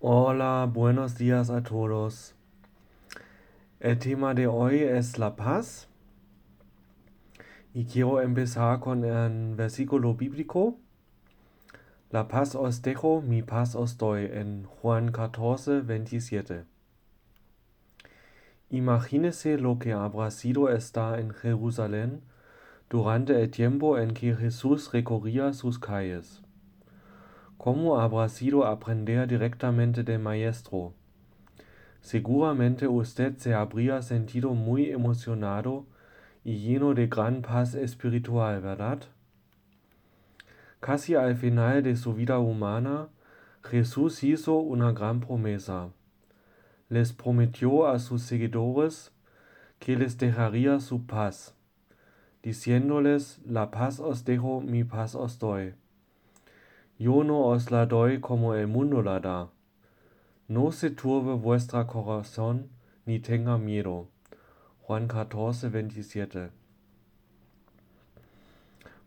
Hola, buenos días a todos. El tema de hoy es la paz. Y quiero empezar con el versículo bíblico. La paz os dejo, mi paz os doy, en Juan 14, 27. Imagínese lo que habrá sido estar en Jerusalén durante el tiempo en que Jesús recorría sus calles. ¿Cómo habrá sido aprender directamente del Maestro? Seguramente usted se habría sentido muy emocionado y lleno de gran paz espiritual, ¿verdad? Casi al final de su vida humana, Jesús hizo una gran promesa. Les prometió a sus seguidores que les dejaría su paz, diciéndoles, la paz os dejo, mi paz os doy. Yo no os la doy como el mundo la da. No se turbe vuestra corazón ni tenga miedo. Juan 14, 27.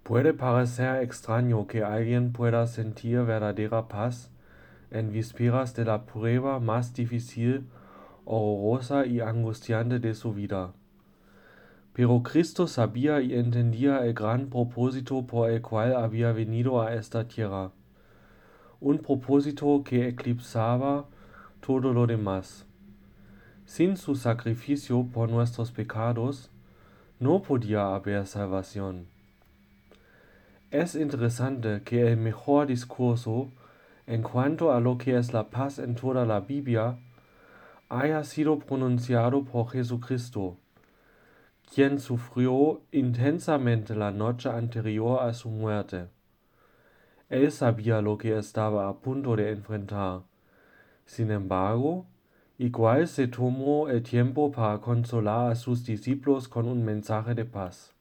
Puede parecer extraño que alguien pueda sentir verdadera paz en vísperas de la prueba más difícil, horrorosa y angustiante de su vida. Pero Cristo sabía y entendía el gran propósito por el cual había venido a esta tierra un propósito que eclipsaba todo lo demás. Sin su sacrificio por nuestros pecados, no podía haber salvación. Es interesante que el mejor discurso en cuanto a lo que es la paz en toda la Biblia haya sido pronunciado por Jesucristo, quien sufrió intensamente la noche anterior a su muerte. Él sabía lo que estaba a punto de enfrentar. Sin embargo, igual se tomó el tiempo para consolar a sus discípulos con un mensaje de paz.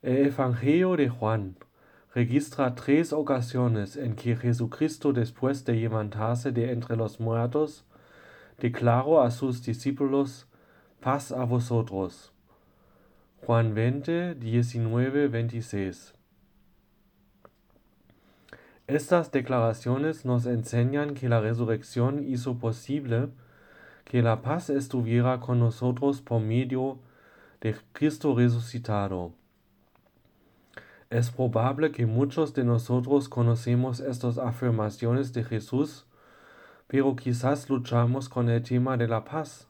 El Evangelio de Juan registra tres ocasiones en que Jesucristo, después de levantarse de entre los muertos, declaró a sus discípulos, paz a vosotros. Juan 20, 19, 26. Estas declaraciones nos enseñan que la resurrección hizo posible que la paz estuviera con nosotros por medio de Cristo resucitado. Es probable que muchos de nosotros conocemos estas afirmaciones de Jesús, pero quizás luchamos con el tema de la paz.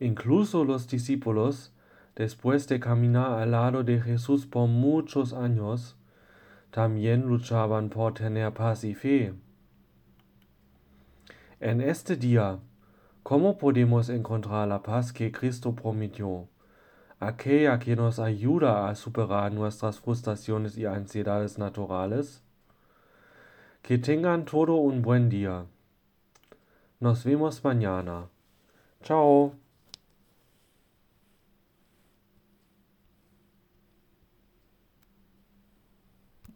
Incluso los discípulos, después de caminar al lado de Jesús por muchos años, también luchaban por tener paz y fe. En este día, ¿cómo podemos encontrar la paz que Cristo prometió? Aquella que nos ayuda a superar nuestras frustraciones y ansiedades naturales. Que tengan todo un buen día. Nos vemos mañana. Chao.